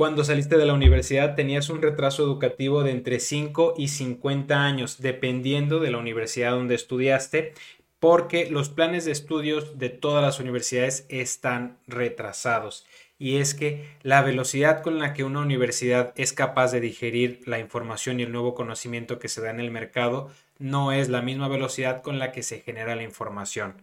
cuando saliste de la universidad tenías un retraso educativo de entre 5 y 50 años, dependiendo de la universidad donde estudiaste, porque los planes de estudios de todas las universidades están retrasados. Y es que la velocidad con la que una universidad es capaz de digerir la información y el nuevo conocimiento que se da en el mercado no es la misma velocidad con la que se genera la información.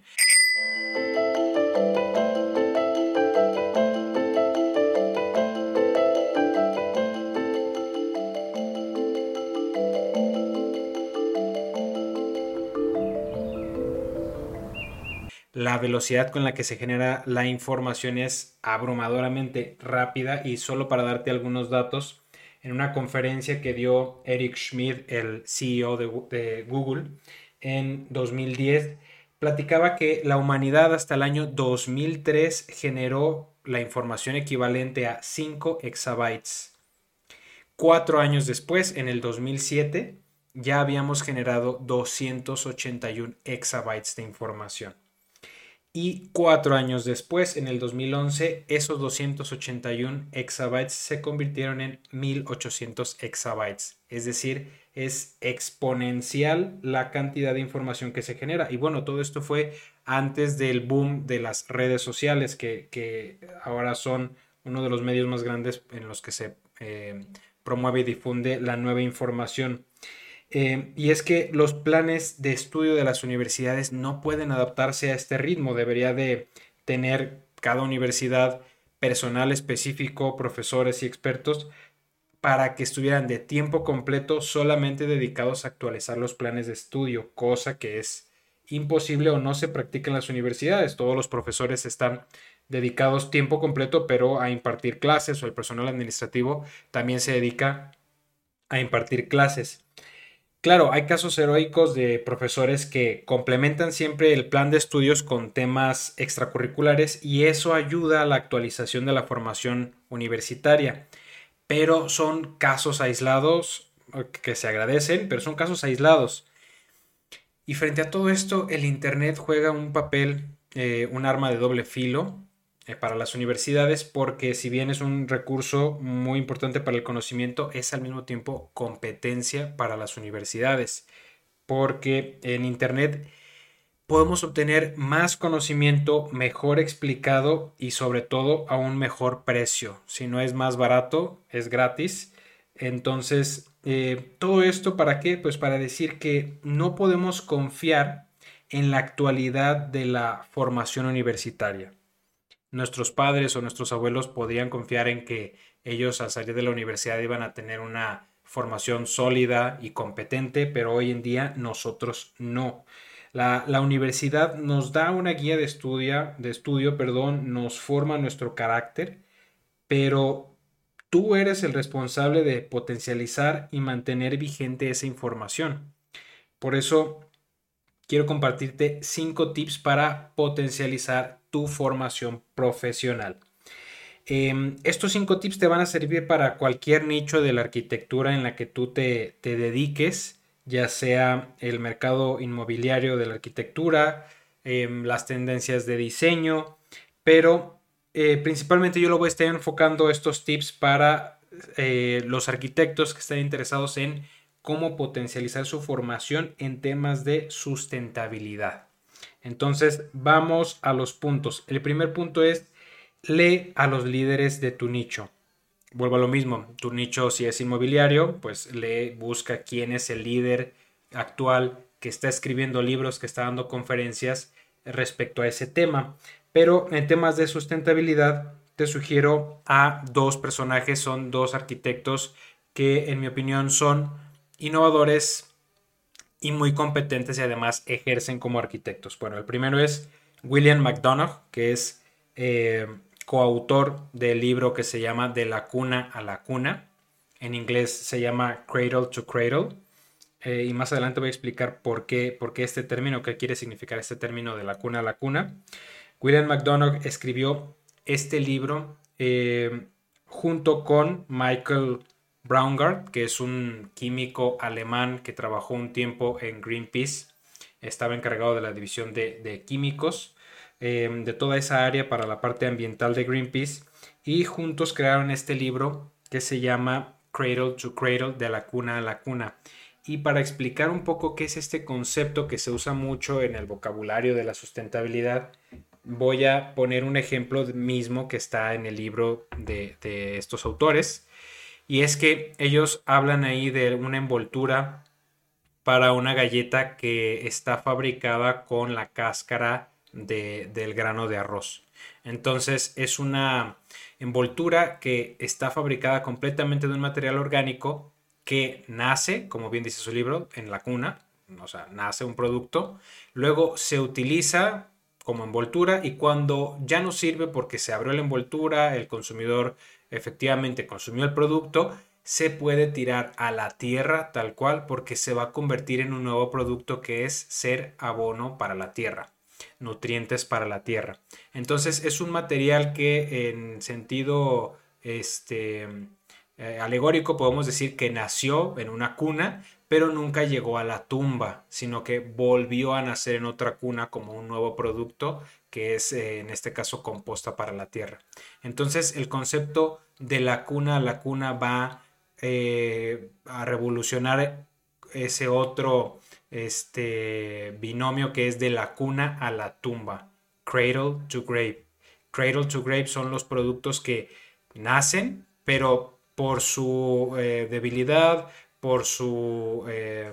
La velocidad con la que se genera la información es abrumadoramente rápida y solo para darte algunos datos, en una conferencia que dio Eric Schmidt, el CEO de, Google, en 2010, platicaba que la humanidad hasta el año 2003 generó la información equivalente a 5 exabytes. Cuatro años después, en el 2007, ya habíamos generado 281 exabytes de información y cuatro años después, en el 2011, esos 281 exabytes se convirtieron en 1800 exabytes. Es decir, es exponencial la cantidad de información que se genera. Y bueno, todo esto fue antes del boom de las redes sociales, que, ahora son uno de los medios más grandes en los que se eh, promueve y difunde la nueva información. Eh, y es que los planes de estudio de las universidades no pueden adaptarse a este ritmo. Debería de tener cada universidad personal específico, profesores y expertos para que estuvieran de tiempo completo solamente dedicados a actualizar los planes de estudio, cosa que es imposible o no se practica en las universidades. Todos los profesores están dedicados tiempo completo, pero a impartir clases o el personal administrativo también se dedica a impartir clases. Claro, hay casos heroicos de profesores que complementan siempre el plan de estudios con temas extracurriculares y eso ayuda a la actualización de la formación universitaria. Pero son casos aislados eh, que se agradecen, pero son casos aislados. Y frente a todo esto, el Internet juega un papel, eh, un arma de doble filo, para las universidades porque si bien es un recurso muy importante para el conocimiento, es al mismo tiempo competencia para las universidades. Porque en Internet podemos obtener más conocimiento mejor explicado y sobre todo a un mejor precio. Si no es más barato, es gratis. Entonces, eh, todo esto para qué? Pues para decir que no podemos confiar en la actualidad de la formación universitaria nuestros padres o nuestros abuelos podrían confiar en que ellos al salir de la universidad iban a tener una formación sólida y competente, pero hoy en día nosotros no. La, universidad nos da una guía de, estudia, de estudio, perdón, nos forma nuestro carácter, pero tú eres el responsable de potencializar y mantener vigente esa información. Por eso quiero compartirte cinco tips para potencializar tu formación profesional. Em, estos cinco tips te van a servir para cualquier nicho de la arquitectura en la que tú te, dediques, ya sea el mercado inmobiliario de la arquitectura, em, las tendencias de diseño, pero eh, principalmente yo lo voy a estar enfocando estos tips para eh, los arquitectos que están interesados en cómo potencializar su formación en temas de sustentabilidad. Entonces, vamos a los puntos. El primer punto es, lee a los líderes de tu nicho. Vuelvo a lo mismo, tu nicho si es inmobiliario, pues lee, busca quién es el líder actual que está escribiendo libros, que está dando conferencias respecto a ese tema. Pero en temas de sustentabilidad, te sugiero a dos personajes, son dos arquitectos que en mi opinión son innovadores y muy competentes y además ejercen como arquitectos. Bueno, el primero es William McDonough, que es eh, coautor del libro que se llama De la cuna a la cuna. En inglés se llama Cradle to Cradle. Eh, y más adelante voy a explicar por qué, por qué este término, qué quiere significar este término de la cuna a la cuna. William McDonough escribió este libro eh, junto con Michael Braungart, que es un químico alemán que trabajó un tiempo en Greenpeace, estaba encargado de la división de, químicos em, de toda esa área para la parte ambiental de Greenpeace. y juntos crearon este libro que se llama Cradle to Cradle, de la cuna a la cuna. Y para explicar un poco qué es este concepto que se usa mucho en el vocabulario de la sustentabilidad, voy a poner un ejemplo mismo que está en el libro de, de estos autores. Y es que ellos hablan ahí de una envoltura para una galleta que está fabricada con la cáscara del grano de arroz. Entonces es una envoltura que está fabricada completamente de un material orgánico que nace, como bien dice su libro, en la cuna, o sea, nace un producto, luego se utiliza como envoltura y cuando ya no sirve porque se abrió la envoltura, el consumidor efectivamente consumió el producto, se puede tirar a la tierra tal cual porque se va a convertir en un nuevo producto que es ser abono para la tierra, nutrientes para la tierra. Entonces es un material que en sentido este, eh, alegórico podemos decir que nació en una cuna, pero nunca llegó a la tumba, sino que volvió a nacer en otra cuna como un nuevo producto que es eh, en este caso composta para la tierra. Entonces el concepto de la cuna a la cuna va eh, a revolucionar ese otro este, binomio que es de la cuna a la tumba, cradle to grave. Cradle to grave son los productos que nacen, pero por su eh, debilidad, por su, eh,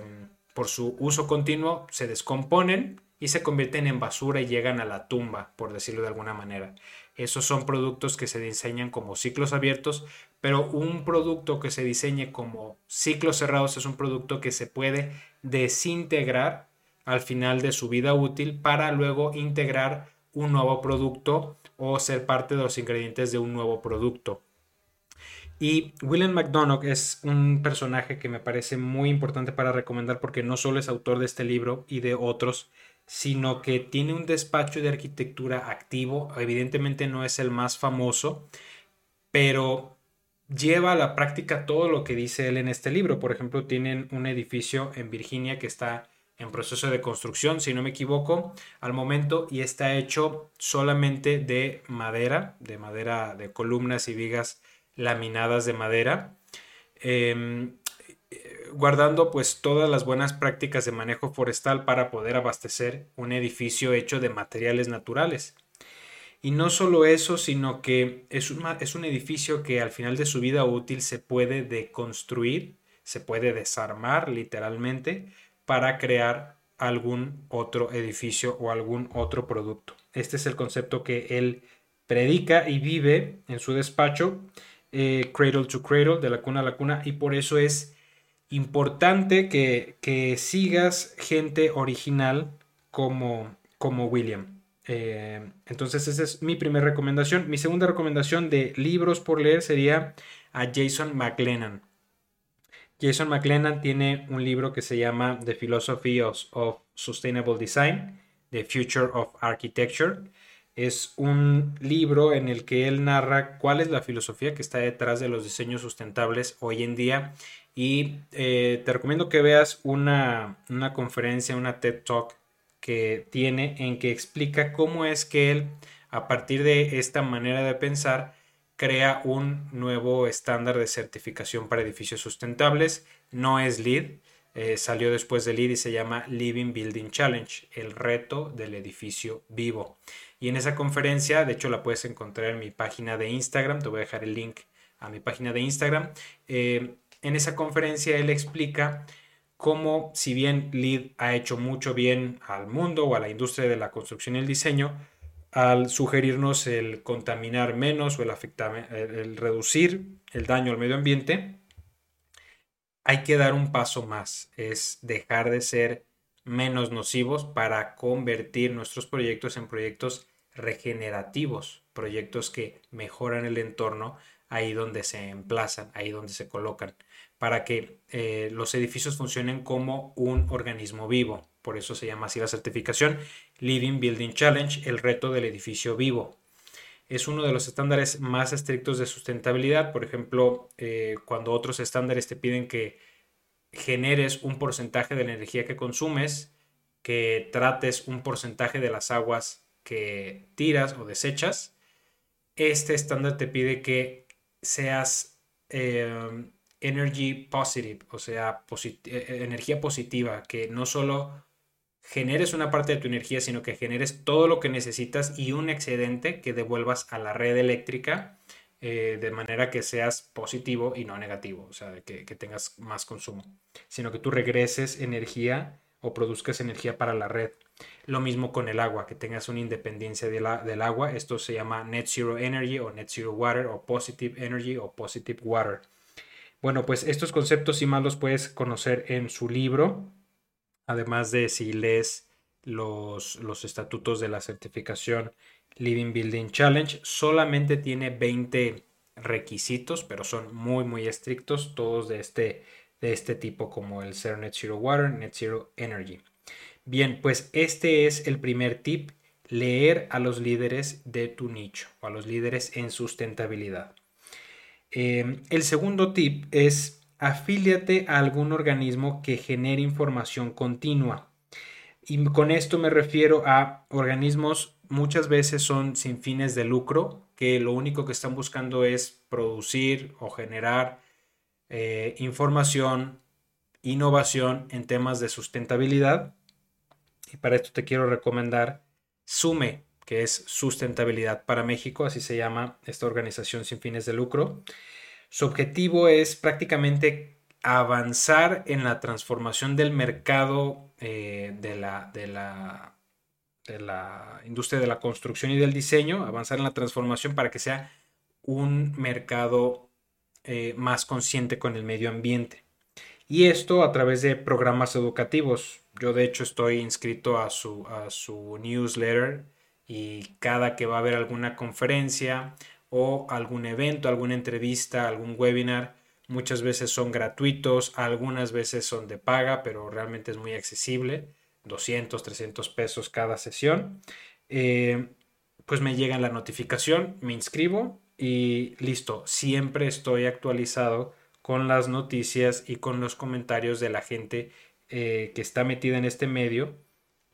por su uso continuo, se descomponen y se convierten en basura y llegan a la tumba, por decirlo de alguna manera. Esos son productos que se diseñan como ciclos abiertos, pero un producto que se diseñe como ciclos cerrados es un producto que se puede desintegrar al final de su vida útil para luego integrar un nuevo producto o ser parte de los ingredientes de un nuevo producto. Y William McDonough es un personaje que me parece muy importante para recomendar porque no solo es autor de este libro y de otros, sino que tiene un despacho de arquitectura activo. Evidentemente no es el más famoso, pero lleva a la práctica todo lo que dice él en este libro. Por ejemplo, tienen un edificio en Virginia que está en proceso de construcción, si no me equivoco, al momento y está hecho solamente de madera, de madera de columnas y vigas laminadas de madera. Em, guardando pues todas las buenas prácticas de manejo forestal para poder abastecer un edificio hecho de materiales naturales. Y no solo eso, sino que es un, es un edificio que al final de su vida útil se puede deconstruir, se puede desarmar literalmente para crear algún otro edificio o algún otro producto. Este es el concepto que él predica y vive en su despacho, eh, cradle to cradle, de la cuna a la cuna, y por eso es importante que, sigas gente original como, como William. Eh, entonces esa es mi primera recomendación. Mi segunda recomendación de libros por leer sería a Jason McLennan. Jason McLennan tiene un libro que se llama The Philosophy of, of Sustainable Design, The Future of Architecture. Es un libro en el que él narra cuál es la filosofía que está detrás de los diseños sustentables hoy en día y eh, te recomiendo que veas una, conferencia, una TED Talk que tiene en que explica cómo es que él, a partir de esta manera de pensar, crea un nuevo estándar de certificación para edificios sustentables. No es LEED, eh, salió después de LEED y se llama Living Building Challenge, el reto del edificio vivo. Y en esa conferencia, de hecho la puedes encontrar en mi página de Instagram, te voy a dejar el link a mi página de Instagram. Eh, en esa conferencia él explica cómo, si bien LEED ha hecho mucho bien al mundo o a la industria de la construcción y el diseño, al sugerirnos el contaminar menos o el, el reducir el daño al medio ambiente, hay que dar un paso más, es dejar de ser menos nocivos para convertir nuestros proyectos en proyectos regenerativos, proyectos que mejoran el entorno ahí donde se emplazan, ahí donde se colocan para que eh, los edificios funcionen como un organismo vivo. Por eso se llama así la certificación Living Building Challenge, el reto del edificio vivo. Es uno de los estándares más estrictos de sustentabilidad. Por ejemplo, eh, cuando otros estándares te piden que generes un porcentaje de la energía que consumes, que trates un porcentaje de las aguas que tiras o desechas, este estándar te pide que seas em, energy positive, o sea, eh, eh, energía positiva, que no solo generes una parte de tu energía, sino que generes todo lo que necesitas y un excedente que devuelvas a la red eléctrica eh, de manera que seas positivo y no negativo, o sea, que, tengas más consumo, sino que tú regreses energía o produzcas energía para la red. Lo mismo con el agua, que tengas una independencia del agua. Esto se llama Net Zero Energy o Net Zero Water o Positive Energy o Positive Water. Bueno, pues estos conceptos y más los puedes conocer en su libro, además de si lees los, los estatutos de la certificación Living Building Challenge. Solamente tiene 20 requisitos, pero son muy, muy estrictos, todos de este, de este tipo, como el ser Net Zero Water, Net Zero Energy. Bien, pues este es el primer tip, leer a los líderes de tu nicho o a los líderes en sustentabilidad. Em, el segundo tip es afíliate a algún organismo que genere información continua. Y con esto me refiero a organismos muchas veces son sin fines de lucro, que lo único que están buscando es producir o generar eh, información, innovación en temas de sustentabilidad y para esto te quiero recomendar SUME, que es Sustentabilidad para México, así se llama esta organización sin fines de lucro. Su objetivo es prácticamente avanzar en la transformación del mercado eh, de, la, de, la, de la industria de la construcción y del diseño, avanzar en la transformación para que sea un mercado eh, más consciente con el medio ambiente. Y esto a través de programas educativos. Yo de hecho estoy inscrito a su, a su newsletter y cada que va a haber alguna conferencia o algún evento, alguna entrevista, algún webinar, muchas veces son gratuitos, algunas veces son de paga, pero realmente es muy accesible, 200, 300 pesos cada sesión. Eh, pues me llega la notificación, me inscribo y listo, siempre estoy actualizado con las noticias y con los comentarios de la gente eh, que está metida en este medio.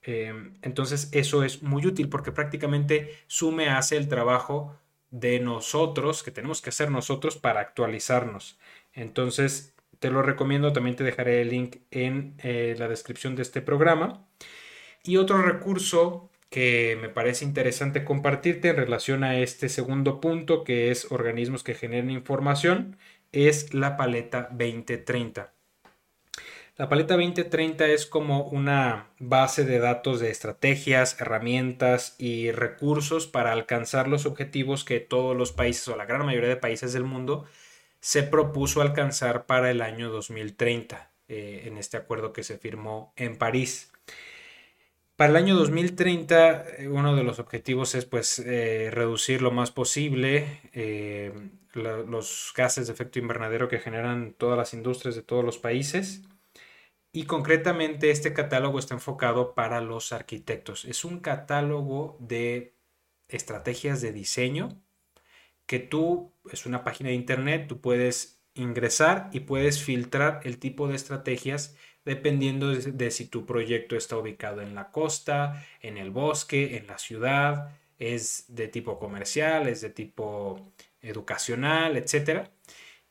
Em, entonces eso es muy útil porque prácticamente Sume hace el trabajo de nosotros, que tenemos que hacer nosotros para actualizarnos. Entonces te lo recomiendo, también te dejaré el link en eh, la descripción de este programa. Y otro recurso que me parece interesante compartirte en relación a este segundo punto, que es organismos que generen información, es la paleta 2030. La paleta 2030 es como una base de datos de estrategias, herramientas y recursos para alcanzar los objetivos que todos los países o la gran mayoría de países del mundo se propuso alcanzar para el año 2030 eh, en este acuerdo que se firmó en París. Para el año 2030 eh, uno de los objetivos es pues eh, reducir lo más posible los gases de efecto invernadero que generan todas las industrias de todos los países y concretamente este catálogo está enfocado para los arquitectos. Es un catálogo de estrategias de diseño que tú, es una página de internet, tú puedes ingresar y puedes filtrar el tipo de estrategias dependiendo de, si tu proyecto está ubicado en la costa, en el bosque, en la ciudad, es de tipo comercial, es de tipo educacional, etc.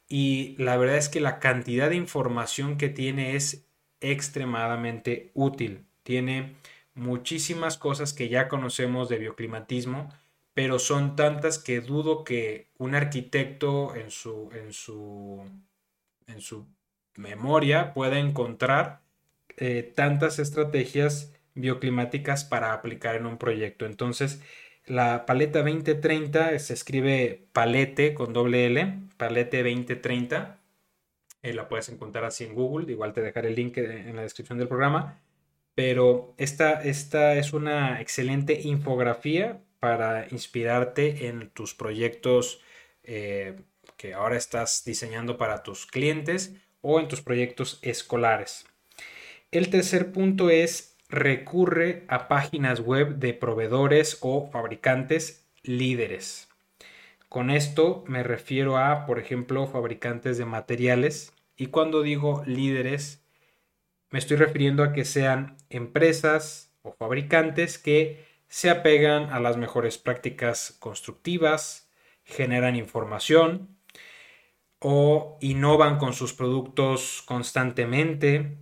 Y la verdad es que la cantidad de información que tiene es extremadamente útil. Tiene muchísimas cosas que ya conocemos de bioclimatismo, pero son tantas que dudo que un arquitecto en su, en su, en su memoria pueda encontrar eh, tantas estrategias bioclimáticas para aplicar en un proyecto. Entonces, la paleta 2030 se escribe palete con doble L, palete 2030 eh, la puedes encontrar así en Google. Igual te dejaré el link en la descripción del programa. Pero esta, esta es una excelente infografía para inspirarte en tus proyectos eh, que ahora estás diseñando para tus clientes o en tus proyectos escolares. El tercer punto es recurre a páginas web de proveedores o fabricantes líderes. Con esto me refiero a, por ejemplo, fabricantes de materiales. Y cuando digo líderes, me estoy refiriendo a que sean empresas o fabricantes que se apegan a las mejores prácticas constructivas, generan información o innovan con sus productos constantemente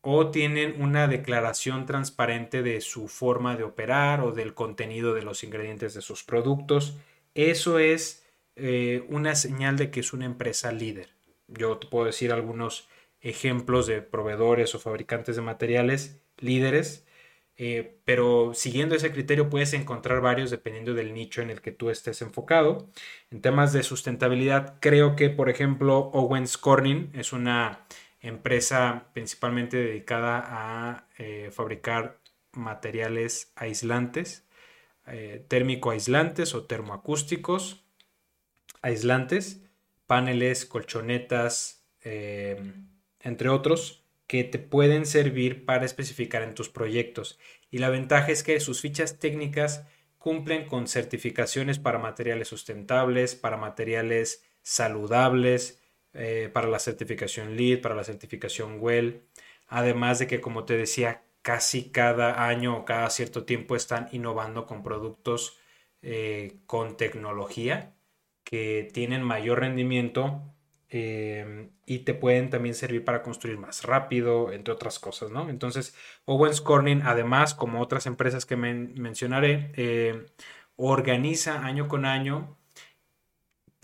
o tienen una declaración transparente de su forma de operar o del contenido de los ingredientes de sus productos. Eso es eh, una señal de que es una empresa líder. Yo te puedo decir algunos ejemplos de proveedores o fabricantes de materiales líderes, eh, pero siguiendo ese criterio puedes encontrar varios dependiendo del nicho en el que tú estés enfocado. En temas de sustentabilidad, creo que, por ejemplo, Owens Corning es una empresa principalmente dedicada a eh, fabricar materiales aislantes, eh, térmico aislantes o termoacústicos aislantes, paneles, colchonetas, entre otros, que te pueden servir para especificar en tus proyectos. Y la ventaja es que sus fichas técnicas cumplen con certificaciones para materiales sustentables, para materiales saludables, eh, para la certificación LEED, para la certificación WELL. Además de que, como te decía, casi cada año o cada cierto tiempo están innovando con productos eh, con tecnología que tienen mayor rendimiento eh, y te pueden también servir para construir más rápido, entre otras cosas, ¿no? Entonces, Owens Corning, además, como otras empresas que mencionaré, organiza año con año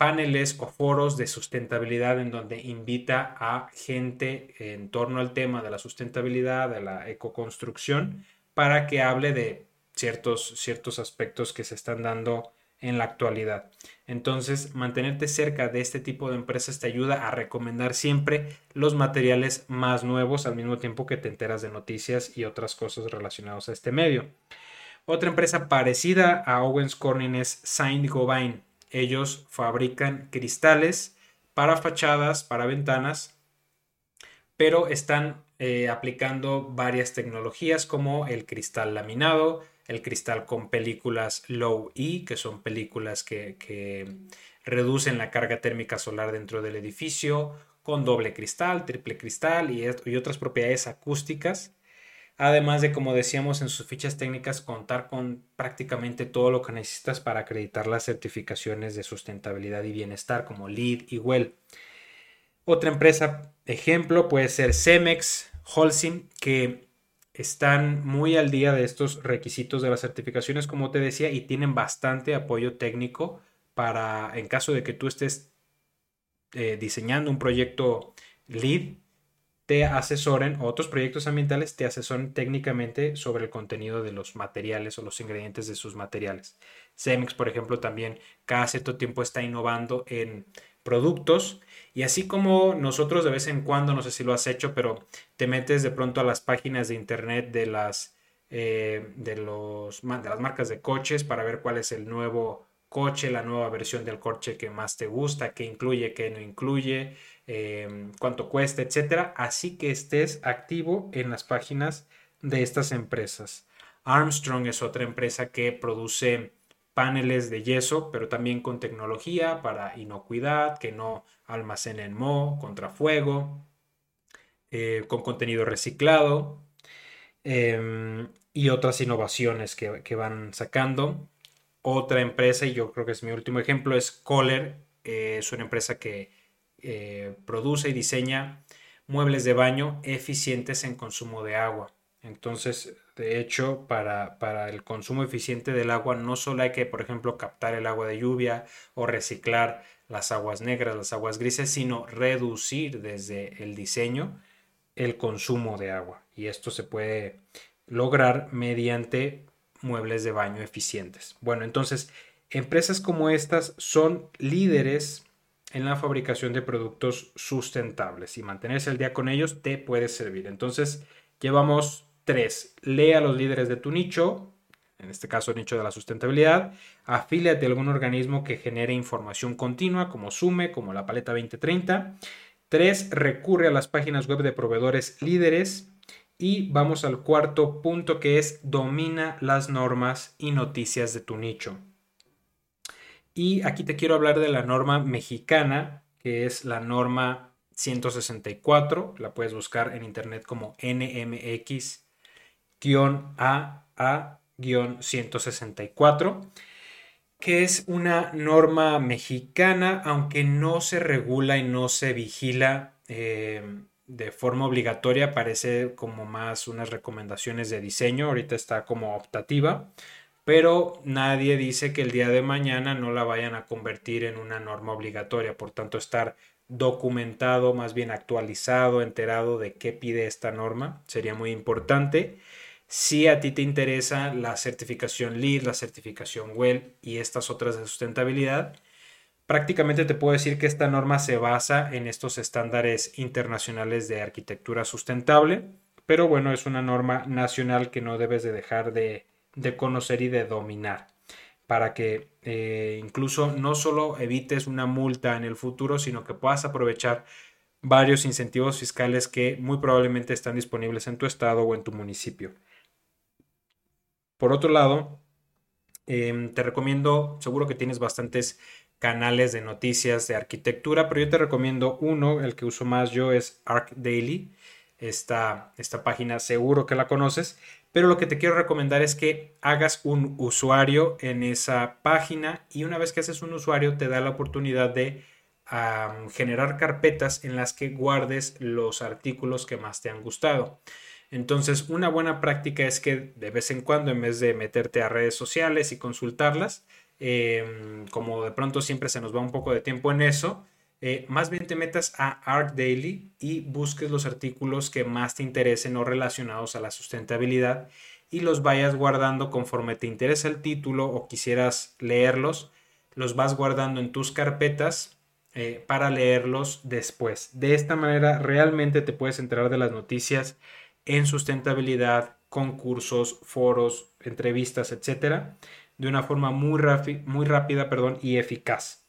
paneles o foros de sustentabilidad en donde invita a gente en torno al tema de la sustentabilidad, de la ecoconstrucción, para que hable de ciertos, ciertos aspectos que se están dando en la actualidad. Entonces, mantenerte cerca de este tipo de empresas te ayuda a recomendar siempre los materiales más nuevos al mismo tiempo que te enteras de noticias y otras cosas relacionadas a este medio. Otra empresa parecida a Owens Corning es Saint Gobain ellos fabrican cristales para fachadas, para ventanas, pero están eh, aplicando varias tecnologías como el cristal laminado, el cristal con películas low E, que son películas que, reducen la carga térmica solar dentro del edificio, con doble cristal, triple cristal y otras propiedades acústicas Además de, como decíamos en sus fichas técnicas, contar con prácticamente todo lo que necesitas para acreditar las certificaciones de sustentabilidad y bienestar como LEED y WELL. Otra empresa, ejemplo, puede ser Cemex, Holcim, que están muy al día de estos requisitos de las certificaciones, como te decía, y tienen bastante apoyo técnico para, en caso de que tú estés eh, diseñando un proyecto LEED, te asesoren, otros proyectos ambientales te asesoren técnicamente sobre el contenido de los materiales o los ingredientes de sus materiales. Cemex, por ejemplo, también cada cierto tiempo está innovando en productos y así como nosotros de vez en cuando, no sé si lo has hecho, pero te metes de pronto a las páginas de internet de las, eh, de los, de las marcas de coches para ver cuál es el nuevo coche, la nueva versión del coche que más te gusta, qué incluye, qué no incluye, Em, cuánto cuesta, etcétera. Así que estés activo en las páginas de estas empresas. Armstrong es otra empresa que produce paneles de yeso, pero también con tecnología para inocuidad, que no almacenen moho, contra fuego, eh, con contenido reciclado em, y otras innovaciones que, que, van sacando. Otra empresa, y yo creo que es mi último ejemplo, es Kohler. Eh, es una empresa que eh, produce y diseña muebles de baño eficientes en consumo de agua. Entonces, de hecho, para, para, el consumo eficiente del agua no solo hay que, por ejemplo, captar el agua de lluvia o reciclar las aguas negras, las aguas grises, sino reducir desde el diseño el consumo de agua. Y esto se puede lograr mediante muebles de baño eficientes. Bueno, entonces, empresas como estas son líderes en la fabricación de productos sustentables y mantenerse al día con ellos te puede servir. Entonces, llevamos tres. Lea a los líderes de tu nicho, en este caso nicho de la sustentabilidad, afíliate a algún organismo que genere información continua como Sume, como la Paleta 2030. Tres, recurre a las páginas web de proveedores líderes. Y vamos al cuarto punto que es domina las normas y noticias de tu nicho. Y aquí te quiero hablar de la norma mexicana, que es la norma 164. La puedes buscar en internet como NMX-AA-164, que es una norma mexicana, aunque no se regula y no se vigila eh, de forma obligatoria, parece como más unas recomendaciones de diseño, ahorita está como optativa, pero nadie dice que el día de mañana no la vayan a convertir en una norma obligatoria, por tanto estar documentado, más bien actualizado, enterado de qué pide esta norma, sería muy importante. Si a ti te interesa la certificación LEED, la certificación WELL y estas otras de sustentabilidad, prácticamente te puedo decir que esta norma se basa en estos estándares internacionales de arquitectura sustentable, pero bueno, es una norma nacional que no debes de dejar de, conocer y de dominar para que eh, incluso no solo evites una multa en el futuro, sino que puedas aprovechar varios incentivos fiscales que muy probablemente están disponibles en tu estado o en tu municipio. Por otro lado, em, te recomiendo, seguro que tienes bastantes canales de noticias de arquitectura, pero yo te recomiendo uno, el que uso más yo es Arc Daily. Esta, esta página seguro que la conoces, pero lo que te quiero recomendar es que hagas un usuario en esa página y una vez que haces un usuario te da la oportunidad de generar carpetas en las que guardes los artículos que más te han gustado. Entonces, una buena práctica es que de vez en cuando, en vez de meterte a redes sociales y consultarlas, em, como de pronto siempre se nos va un poco de tiempo en eso, eh, más bien te metas a Art Daily y busques los artículos que más te interesen o relacionados a la sustentabilidad y los vayas guardando conforme te interesa el título o quisieras leerlos, los vas guardando en tus carpetas eh, para leerlos después. De esta manera realmente te puedes enterar de las noticias en sustentabilidad, concursos, foros, entrevistas, etcétera, de una forma muy, muy rápida perdón, y eficaz.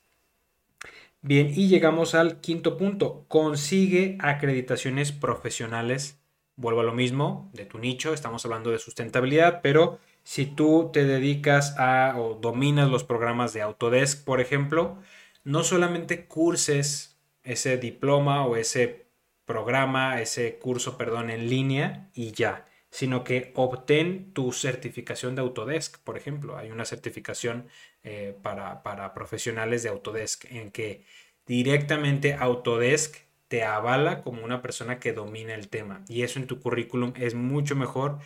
Bien, y llegamos al quinto punto. Consigue acreditaciones profesionales. Vuelvo a lo mismo, de tu nicho, estamos hablando de sustentabilidad, pero si tú te dedicas a o dominas los programas de Autodesk, por ejemplo, no solamente curses ese diploma o ese programa, ese curso, perdón, en línea y ya, sino que obtén tu certificación de Autodesk, por ejemplo. Hay una certificación eh, para, para profesionales de Autodesk en que directamente Autodesk te avala como una persona que domina el tema. Y eso en tu currículum es mucho mejor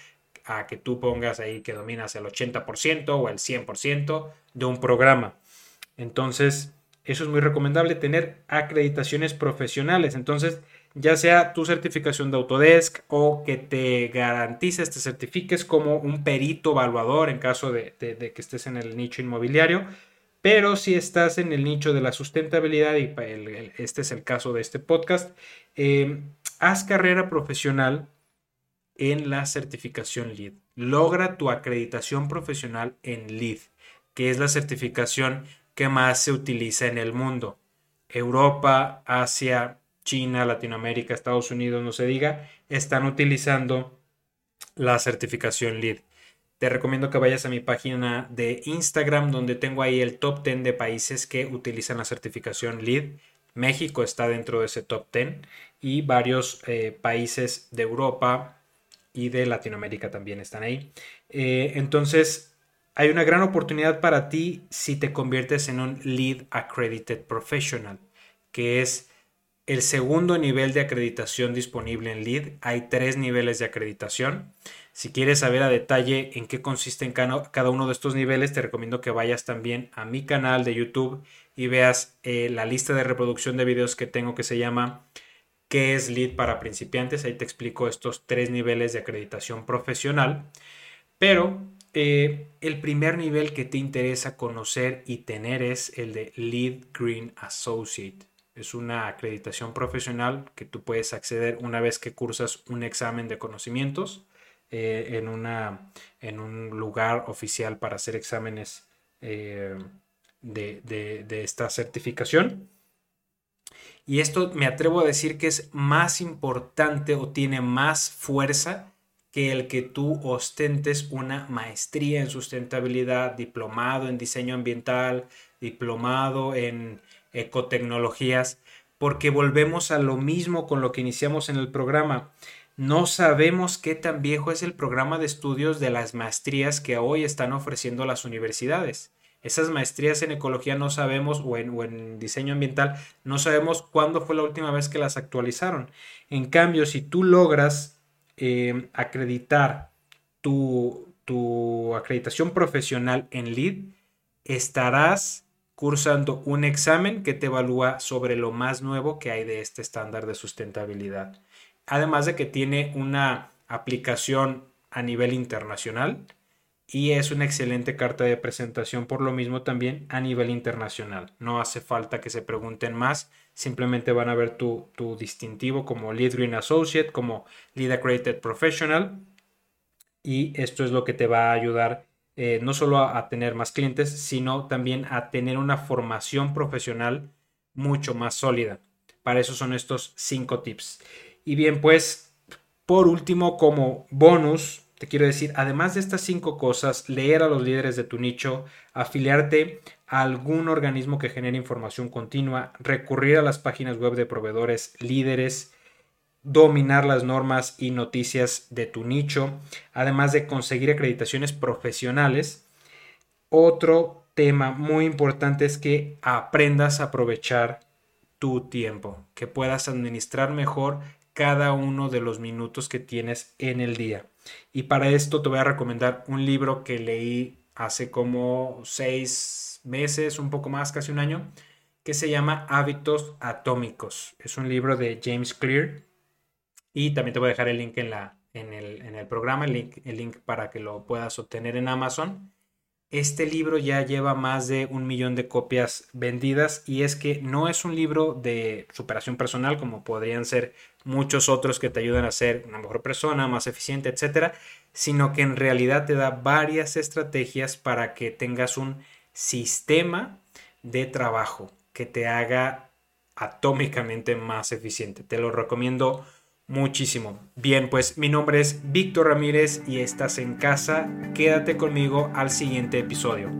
a que tú pongas ahí que dominas el 80% o el 100% de un programa. Entonces, eso es muy recomendable tener acreditaciones profesionales. Entonces, ya sea tu certificación de Autodesk o que te garantices, te certifiques como un perito evaluador en caso de, que estés en el nicho inmobiliario. Pero si estás en el nicho de la sustentabilidad, y este es el caso de este podcast, eh, haz carrera profesional en la certificación LEED. Logra tu acreditación profesional en LEED, que es la certificación que más se utiliza en el mundo. Europa, Asia, China, Latinoamérica, Estados Unidos, no se diga, están utilizando la certificación LEED. Te recomiendo que vayas a mi página de Instagram donde tengo ahí el top 10 de países que utilizan la certificación LEED. México está dentro de ese top 10 y varios eh, países de Europa y de Latinoamérica también están ahí. Eh, entonces, hay una gran oportunidad para ti si te conviertes en un LEED Accredited Professional, que es el segundo nivel de acreditación disponible en LEED. Hay tres niveles de acreditación. Si quieres saber a detalle en qué consiste cada uno de estos niveles, te recomiendo que vayas también a mi canal de YouTube y veas eh, la lista de reproducción de videos que tengo que se llama ¿Qué es LEED para principiantes? Ahí te explico estos tres niveles de acreditación profesional. Pero eh, el primer nivel que te interesa conocer y tener es el de LEED Green Associate. Es una acreditación profesional que tú puedes acceder una vez que cursas un examen de conocimientos eh, en, una, en un lugar oficial para hacer exámenes eh, de, esta certificación. Y esto me atrevo a decir que es más importante o tiene más fuerza que el que tú ostentes una maestría en sustentabilidad, diplomado en diseño ambiental, diplomado en ecotecnologías, porque volvemos a lo mismo con lo que iniciamos en el programa. No sabemos qué tan viejo es el programa de estudios de las maestrías que hoy están ofreciendo las universidades. Esas maestrías en ecología no sabemos, o en, diseño ambiental, no sabemos cuándo fue la última vez que las actualizaron. En cambio, si tú logras eh, acreditar tu, tu acreditación profesional en LEED, estarás cursando un examen que te evalúa sobre lo más nuevo que hay de este estándar de sustentabilidad. Además de que tiene una aplicación a nivel internacional y es una excelente carta de presentación por lo mismo también a nivel internacional. No hace falta que se pregunten más, simplemente van a ver tu, distintivo como Lead Green Associate, como Lead Accredited Professional y esto es lo que te va a ayudar eh, no solo a, tener más clientes, sino también a tener una formación profesional mucho más sólida. Para eso son estos cinco tips. Y bien, pues por último, como bonus, te quiero decir, además de estas cinco cosas, leer a los líderes de tu nicho, afiliarte a algún organismo que genere información continua, recurrir a las páginas web de proveedores líderes, dominar las normas y noticias de tu nicho, además de conseguir acreditaciones profesionales. Otro tema muy importante es que aprendas a aprovechar tu tiempo, que puedas administrar mejor cada uno de los minutos que tienes en el día. Y para esto te voy a recomendar un libro que leí hace como seis meses, un poco más, casi un año, que se llama Hábitos Atómicos. Es un libro de James Clear y también te voy a dejar el link en, la, en, el, en el programa, el link, el link para que lo puedas obtener en Amazon. Este libro ya lleva más de un millón de copias vendidas y es que no es un libro de superación personal como podrían ser muchos otros que te ayudan a ser una mejor persona, más eficiente, etcétera, sino que en realidad te da varias estrategias para que tengas un sistema de trabajo que te haga atómicamente más eficiente. Te lo recomiendo muchísimo. Bien, pues mi nombre es Víctor Ramírez y estás en casa. Quédate conmigo al siguiente episodio.